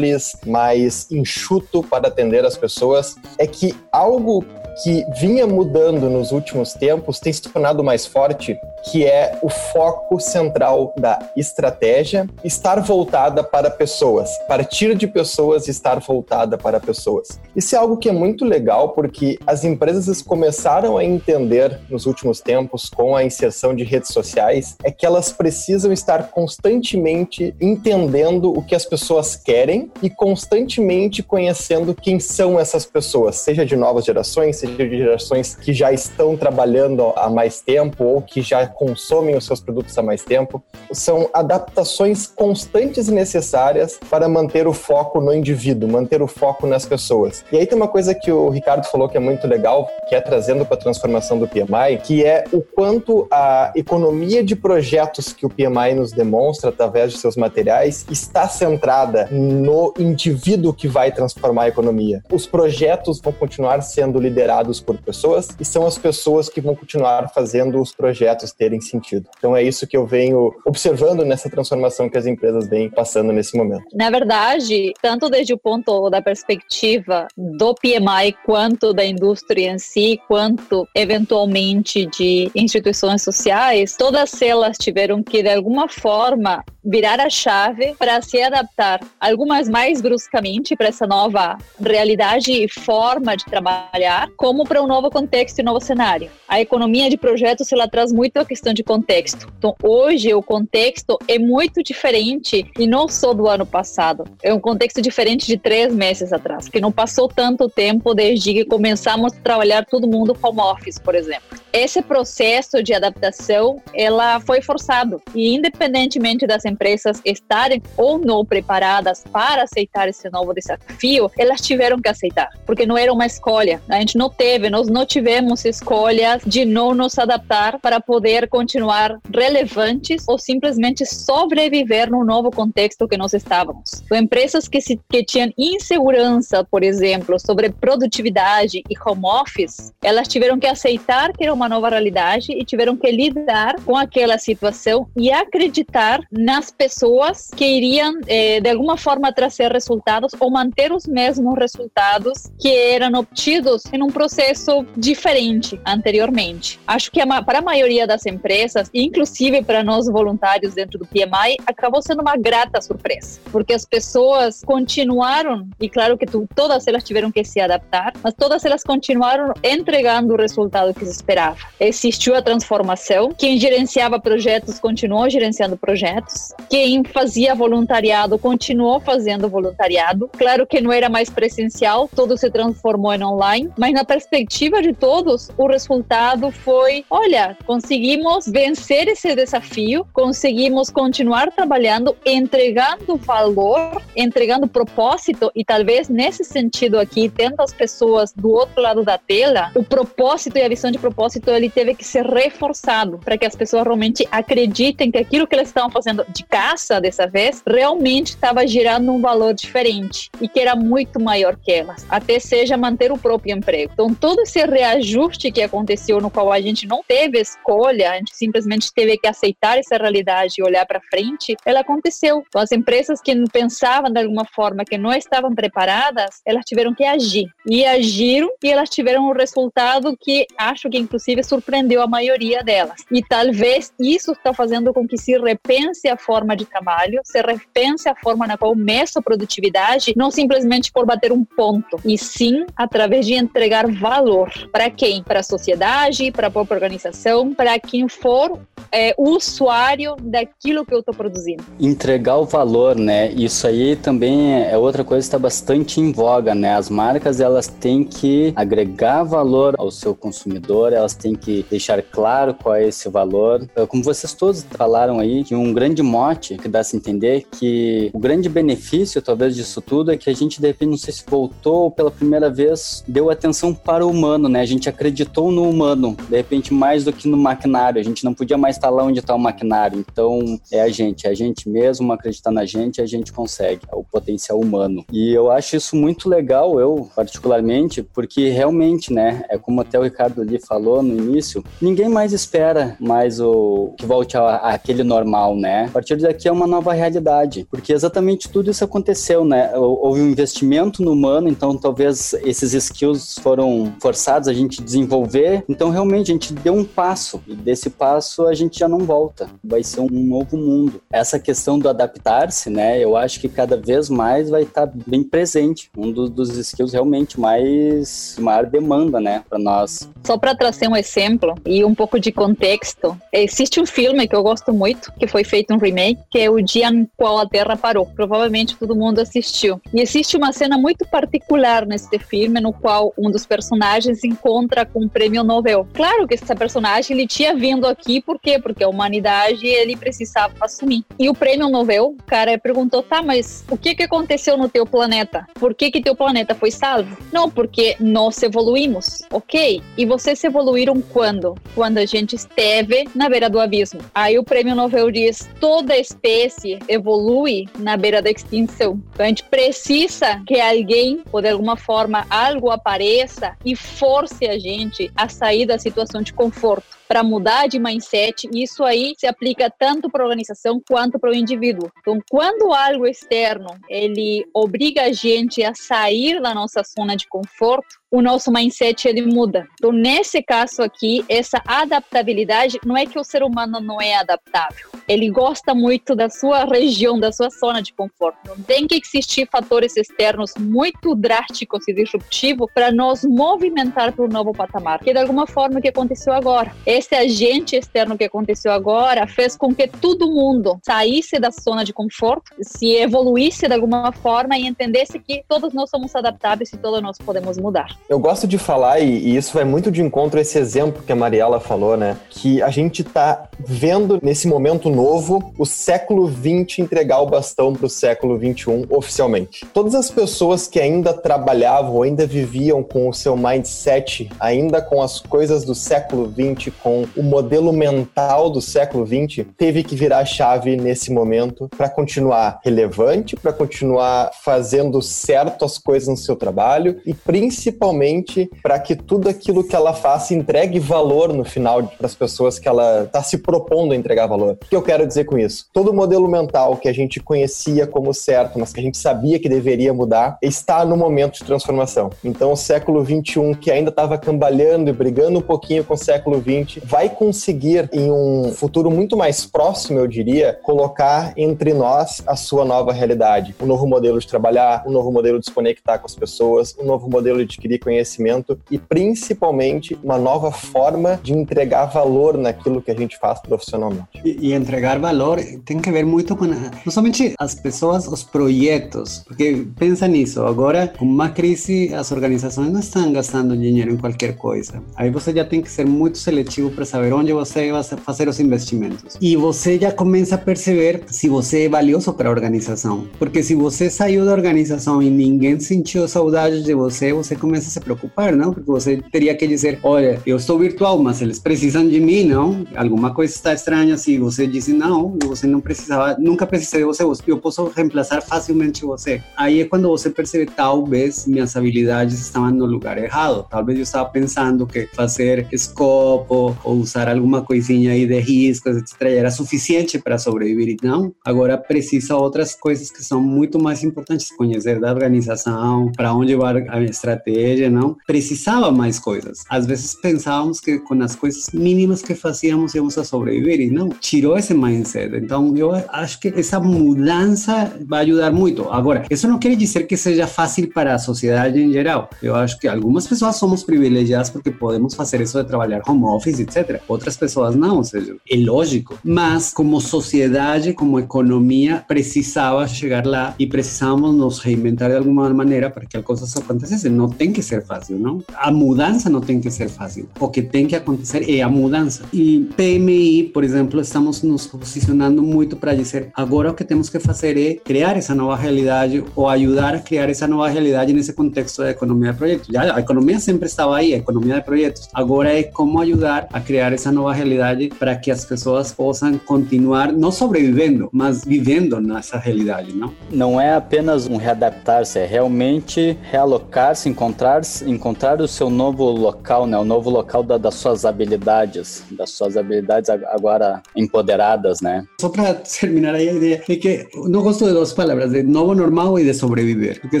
mais enxuto para atender as pessoas, é que algo que vinha mudando nos últimos tempos tem se tornado mais forte, que é o foco central da estratégia estar voltada para pessoas, partir de pessoas e estar voltada para pessoas. Isso é algo que é muito legal porque as empresas começaram a entender nos últimos tempos com a inserção de redes sociais é que elas precisam estar constantemente entendendo o que as pessoas querem e constantemente conhecendo quem são essas pessoas, seja de novas gerações, seja de gerações que já estão trabalhando há mais tempo ou que já consomem os seus produtos há mais tempo. São adaptações constantes e necessárias para manter o foco no indivíduo, manter o foco nas pessoas. E aí tem uma coisa que o Ricardo falou que é muito legal, que é trazendo para a transformação do PMI, que é o quanto a economia de projetos que o PMI nos demonstra através de seus materiais está centrada no indivíduo que vai transformar a economia. Os projetos vão continuar sendo liderados por pessoas e são as pessoas que vão continuar fazendo os projetos terem sentido. Então é isso que eu venho observando nessa transformação que as empresas vêm passando nesse momento. Na verdade, tanto desde o ponto da perspectiva do PMI quanto da indústria em si, quanto eventualmente de instituições sociais, todas elas tiveram que de alguma forma virar a chave para se adaptar, algumas mais bruscamente para essa nova realidade e forma de trabalhar, como para um novo contexto e novo cenário. A economia de projetos ela traz muito a questão de contexto. Então, hoje o contexto é muito diferente e não só do ano passado. É um contexto diferente de três meses atrás, que não passou tanto tempo desde que começamos a trabalhar todo mundo home office, por exemplo. Esse processo de adaptação, ela foi forçado e independentemente das empresas estarem ou não preparadas para aceitar esse novo desafio, elas tiveram que aceitar, porque não era uma escolha. A gente não teve, nós não tivemos escolhas de não nos adaptar para poder continuar relevantes ou simplesmente sobreviver no novo contexto que nós estávamos. Então, empresas que, se, que tinham insegurança, por exemplo, sobre produtividade e home office, elas tiveram que aceitar que era uma nova realidade e tiveram que lidar com aquela situação e acreditar nas pessoas que iriam, eh, de alguma forma, trazer resultados ou manter os mesmos resultados que eram obtidos em um processo diferente anteriormente. Acho que para a maioria das empresas, inclusive para nós voluntários dentro do PMI, acabou sendo uma grata surpresa, porque as pessoas continuaram, e claro que tu, todas elas tiveram que se adaptar, mas todas elas continuaram entregando o resultado que se esperava. Existiu a transformação, quem gerenciava projetos continuou gerenciando projetos, quem fazia voluntariado continuou fazendo voluntariado. Claro que não era mais presencial, tudo se transformou em online, mas na perspectiva de todos, o resultado foi: olha, conseguimos vencer esse desafio, conseguimos continuar trabalhando, entregando valor, entregando propósito, e talvez nesse sentido aqui, tendo as pessoas do outro lado da tela, o propósito e a visão de propósito ele teve que ser reforçado para que as pessoas realmente acreditem que aquilo que elas estavam fazendo de caça dessa vez realmente estava gerando um valor diferente e que era muito maior que elas, até seja manter o próprio emprego. Então, todo esse reajuste que aconteceu, no qual a gente não teve escolha, a gente simplesmente teve que aceitar essa realidade e olhar para frente, ela aconteceu. Então, as empresas que pensavam de alguma forma que não estavam preparadas, elas tiveram que agir. E agiram e elas tiveram um resultado que acho que, inclusive, surpreendeu a maioria delas. E talvez isso está fazendo com que se repense a forma de trabalho, se repense a forma na qual meço a produtividade, não simplesmente por bater um ponto, e sim através de entregar valor. Para quem? Para a sociedade, para a própria organização, para quem for é, usuário daquilo que eu estou produzindo. Entregar o valor, né? Isso aí também é outra coisa que está bastante em voga, né? As marcas elas têm que agregar valor ao seu consumidor, elas têm que deixar claro qual é esse valor. Como vocês todos falaram aí, que um grande mote que dá a entender que o grande benefício, talvez, disso tudo é que a gente, de repente, não sei se voltou pela primeira vez, deu atenção para o humano, né? A gente acreditou no humano, de repente, mais do que no maquinário. A gente não podia mais estar lá onde está o maquinário. Então, é a gente, é a gente mesmo acreditar na gente, a gente consegue, é o potencial humano. E eu acho isso muito legal, eu particularmente, porque realmente, né, é como até o Ricardo ali falou no início, ninguém mais espera mais o que volte a, a aquele normal, né? Partir daqui é uma nova realidade, porque exatamente tudo isso aconteceu, né? Houve um investimento no humano, então talvez esses skills foram forçados a gente desenvolver, então realmente a gente deu um passo e desse passo a gente já não volta, vai ser um novo mundo. Essa questão do adaptar-se, né? Eu acho que cada vez mais vai estar bem presente, um dos, dos skills realmente mais maior demanda, né, para nós. Só para trazer um exemplo e um pouco de contexto, existe um filme que eu gosto muito, que foi feito um remake remake, que é o dia em qual a Terra parou. Provavelmente todo mundo assistiu. E existe uma cena muito particular neste filme, no qual um dos personagens se encontra com um prêmio Nobel. Claro que esse personagem ele tinha vindo aqui, por quê? Porque a humanidade ele precisava assumir. E o prêmio Nobel, o cara perguntou, tá, mas o que que aconteceu no teu planeta? Por que que teu planeta foi salvo? Não, porque nós evoluímos, ok? E vocês evoluíram quando? Quando a gente esteve na beira do abismo. Aí o prêmio Nobel diz, toda espécie evolui na beira da extinção. Então a gente precisa que alguém, ou de alguma forma algo apareça e force a gente a sair da situação de conforto para mudar de mindset, e isso aí se aplica tanto para a organização quanto para o indivíduo. Então, quando algo externo ele obriga a gente a sair da nossa zona de conforto, o nosso mindset ele muda. Então, nesse caso aqui, essa adaptabilidade não é que o ser humano não é adaptável. Ele gosta muito da sua região, da sua zona de conforto. Não tem que existir fatores externos muito drásticos e disruptivos para nos movimentar para um novo patamar, que de alguma forma o que aconteceu agora. Esse agente externo que aconteceu agora fez com que todo mundo saísse da zona de conforto, se evoluísse de alguma forma e entendesse que todos nós somos adaptáveis e todos nós podemos mudar. Eu gosto de falar, e, isso vai muito de encontro a esse exemplo que a Mariela falou, né? Que a gente tá vendo nesse momento novo o século XX entregar o bastão para o século XXI oficialmente. Todas as pessoas que ainda trabalhavam, ainda viviam com o seu mindset, ainda com as coisas do século XX, com o modelo mental do século XX, teve que virar a chave nesse momento para continuar relevante, para continuar fazendo certo as coisas no seu trabalho e principalmente principalmente para que tudo aquilo que ela faça entregue valor no final para as pessoas que ela está se propondo a entregar valor. O que eu quero dizer com isso? Todo modelo mental que a gente conhecia como certo, mas que a gente sabia que deveria mudar, está no momento de transformação. Então, o século 21, que ainda estava cambalhando e brigando um pouquinho com o século 20, vai conseguir, em um futuro muito mais próximo, eu diria, colocar entre nós a sua nova realidade. Um novo modelo de trabalhar, um novo modelo de se conectar com as pessoas, um novo modelo de adquirir conhecimento e principalmente uma nova forma de entregar valor naquilo que a gente faz profissionalmente. E, e entregar valor tem que ver muito com não somente as pessoas, os projetos, porque pensa nisso, agora com uma crise as organizações não estão gastando dinheiro em qualquer coisa. Aí você já tem que ser muito seletivo para saber onde você vai fazer os investimentos. E você já começa a perceber se você é valioso para a organização, porque se você saiu da organização e ninguém sentiu saudade de você, você começa a se preocupar, não? Porque você teria que dizer, olha, eu estou virtual, mas eles precisam de mim, não? Alguma coisa está estranha se você disse não, você não precisava, nunca precisei de você, eu posso reemplaçar facilmente você. Aí é quando você percebe, talvez minhas habilidades estavam no lugar errado. Talvez eu estava pensando que fazer escopo ou usar alguma coisinha aí de riscos, etc., era suficiente para sobreviver. Não, agora precisa outras coisas que são muito mais importantes, conhecer da organização, para onde vai a estratégia, não precisava mais coisas. Às vezes pensávamos que com as coisas mínimas que fazíamos íamos a sobreviver e não, tirou esse mindset. Então eu acho que essa mudança vai ajudar muito. Agora, isso não quer dizer que seja fácil para a sociedade em geral. Eu acho que algumas pessoas somos privilegiadas porque podemos fazer isso de trabalhar home office, etc. Outras pessoas não, ou seja, é lógico. Mas como sociedade, como economia, precisava chegar lá e precisávamos nos reinventar de alguma maneira para que as coisas acontecessem. Não tem que ser fácil, não? A mudança não tem que ser fácil. O que tem que acontecer é a mudança. E PMI, por exemplo, estamos nos posicionando muito para dizer agora o que temos que fazer é criar essa nova realidade ou ajudar a criar essa nova realidade nesse contexto da economia de projetos. Já a economia sempre estava aí, a economia de projetos. Agora é como ajudar a criar essa nova realidade para que as pessoas possam continuar não sobrevivendo, mas vivendo nessa realidade, não? Não é apenas um readaptar-se, é realmente realocar-se, encontrar encontrar o seu novo local, né? O novo local da, das suas habilidades, das suas habilidades agora empoderadas, né? Só para terminar aí a ideia, é que não gosto de duas palavras, de novo normal e de sobreviver. Porque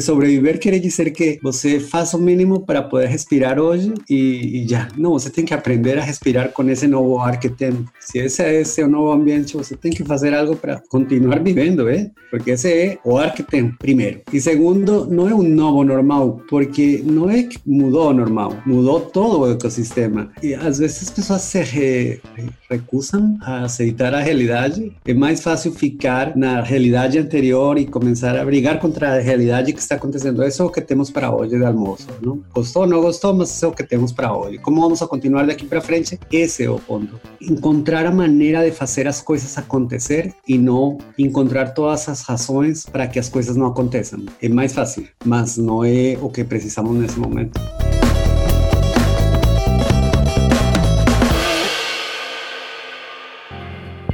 sobreviver quer dizer que você faz o mínimo para poder respirar hoje e, e já. Não, você tem que aprender a respirar com esse novo ar que tem. Se esse é o novo ambiente, você tem que fazer algo para continuar vivendo, é? Porque esse é o ar que tem, primeiro. E segundo, não é um novo normal, porque não não é que mudou normal, mudou todo o ecossistema. E às vezes as pessoas se re, recusam a aceitar a realidade. É mais fácil ficar na realidade anterior e começar a brigar contra a realidade que está acontecendo. Isso é o que temos para hoje de almoço. Não? Gostou, não gostou, mas isso é o que temos para hoje. Como vamos a continuar daqui para frente? Esse é o ponto. Encontrar a maneira de fazer as coisas acontecer e não encontrar todas as razões para que as coisas não aconteçam. É mais fácil, mas não é o que precisamos nesse momento.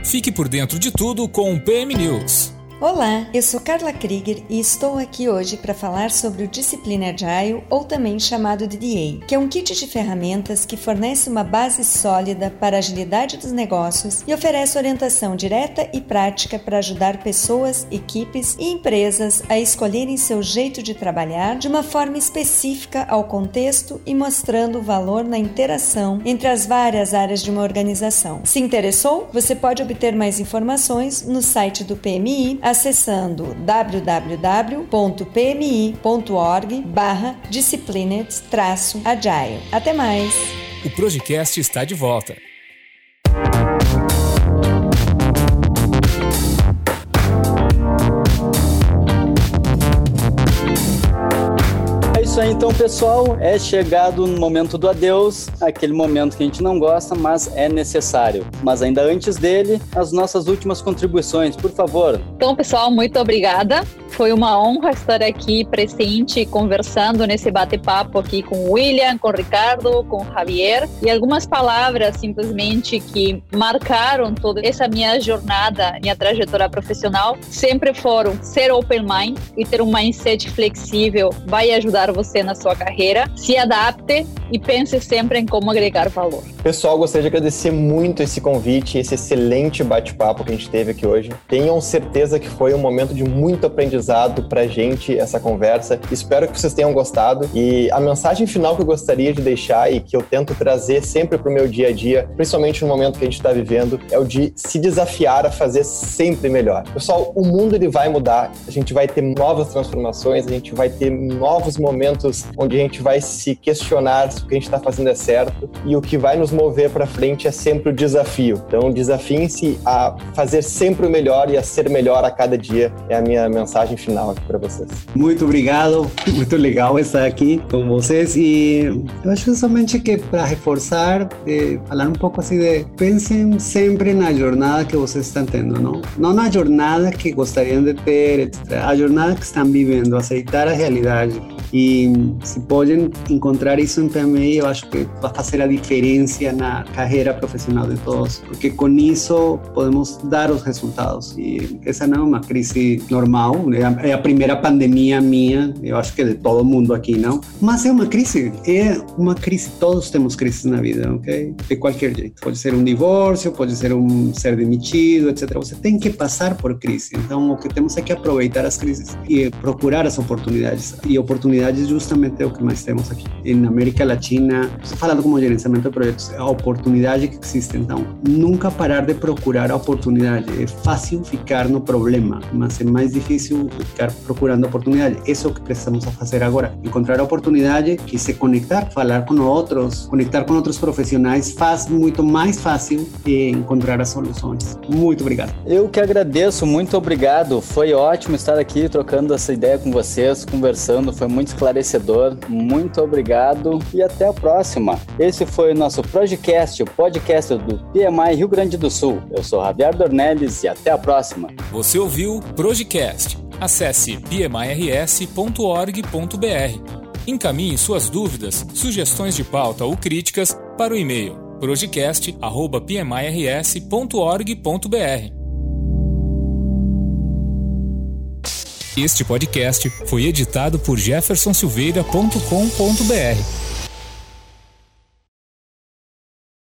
Fique por dentro de tudo com o PM News. Olá, eu sou Carla Krieger e estou aqui hoje para falar sobre o Disciplina Agile, ou também chamado de DA, que é um kit de ferramentas que fornece uma base sólida para a agilidade dos negócios e oferece orientação direta e prática para ajudar pessoas, equipes e empresas a escolherem seu jeito de trabalhar de uma forma específica ao contexto e mostrando o valor na interação entre as várias áreas de uma organização. Se interessou? Você pode obter mais informações no site do PMI acessando www.pmi.org barra disciplines-agile. Até mais! O Projecast está de volta. Isso aí então, pessoal. É chegado no momento do adeus, aquele momento que a gente não gosta, mas é necessário. Mas ainda antes dele, as nossas últimas contribuições, por favor. Então, pessoal, muito obrigada. Foi uma honra estar aqui presente, conversando nesse bate-papo aqui com o William, com o Ricardo, com o Javier. E algumas palavras simplesmente que marcaram toda essa minha jornada, minha trajetória profissional, sempre foram ser open mind e ter um mindset flexível vai ajudar você na sua carreira. Se adapte e pense sempre em como agregar valor. Pessoal, gostaria de agradecer muito esse convite, esse excelente bate-papo que a gente teve aqui hoje. Tenham certeza que foi um momento de muito aprendizado aprendizado pra gente essa conversa. Espero que vocês tenham gostado. E a mensagem final que eu gostaria de deixar e que eu tento trazer sempre pro meu dia a dia, principalmente no momento que a gente está vivendo, é o de se desafiar a fazer sempre melhor. Pessoal, o mundo ele vai mudar, a gente vai ter novas transformações, a gente vai ter novos momentos onde a gente vai se questionar se o que a gente está fazendo é certo e o que vai nos mover para frente é sempre o desafio. Então, desafiem-se a fazer sempre o melhor e a ser melhor a cada dia. É a minha mensagem mensagem final aqui para vocês. Muito obrigado, muito legal estar aqui com vocês e eu acho somente que para reforçar, de falar um pouco assim de pensem sempre na jornada que vocês estão tendo, não? Não na jornada que gostariam de ter, etc. A jornada que estão vivendo, aceitar a realidade e se podem encontrar isso PMI, eu acho que vai fazer a diferença na carreira profissional de todos, porque com isso podemos dar os resultados. E essa não é uma crise normal, é a primeira pandemia minha, eu acho que de todo mundo aqui, não? Mas é uma crise, é uma crise, todos temos crises na vida, ok? De qualquer jeito. Pode ser um divórcio, pode ser um ser demitido, etc. Você tem que passar por crise. Então, o que temos é que aproveitar as crises e procurar as oportunidades. E oportunidades justamente é o que mais temos aqui. Na América Latina, falando como gerenciamento de projetos, a oportunidade que existe. Então, nunca parar de procurar a oportunidade. É fácil ficar no problema, mas é mais difícil ficar procurando oportunidade. Isso é o que precisamos fazer agora. Encontrar a oportunidade e se conectar, falar com outros, conectar com outros profissionais faz muito mais fácil encontrar as soluções. Muito obrigado. Eu que agradeço, muito obrigado. Foi ótimo estar aqui trocando essa ideia com vocês, conversando, foi muito esclarecedor. Muito obrigado e até a próxima. Esse foi o nosso podcast, o podcast do PMI Rio Grande do Sul. Eu sou Javier Dornelles e até a próxima. Você ouviu Projecast Acesse pmirs.org.br. Encaminhe suas dúvidas, sugestões de pauta ou críticas para o e-mail projecast@pmirs.org.br. Este podcast foi editado por jeffersonsilveira.com.br.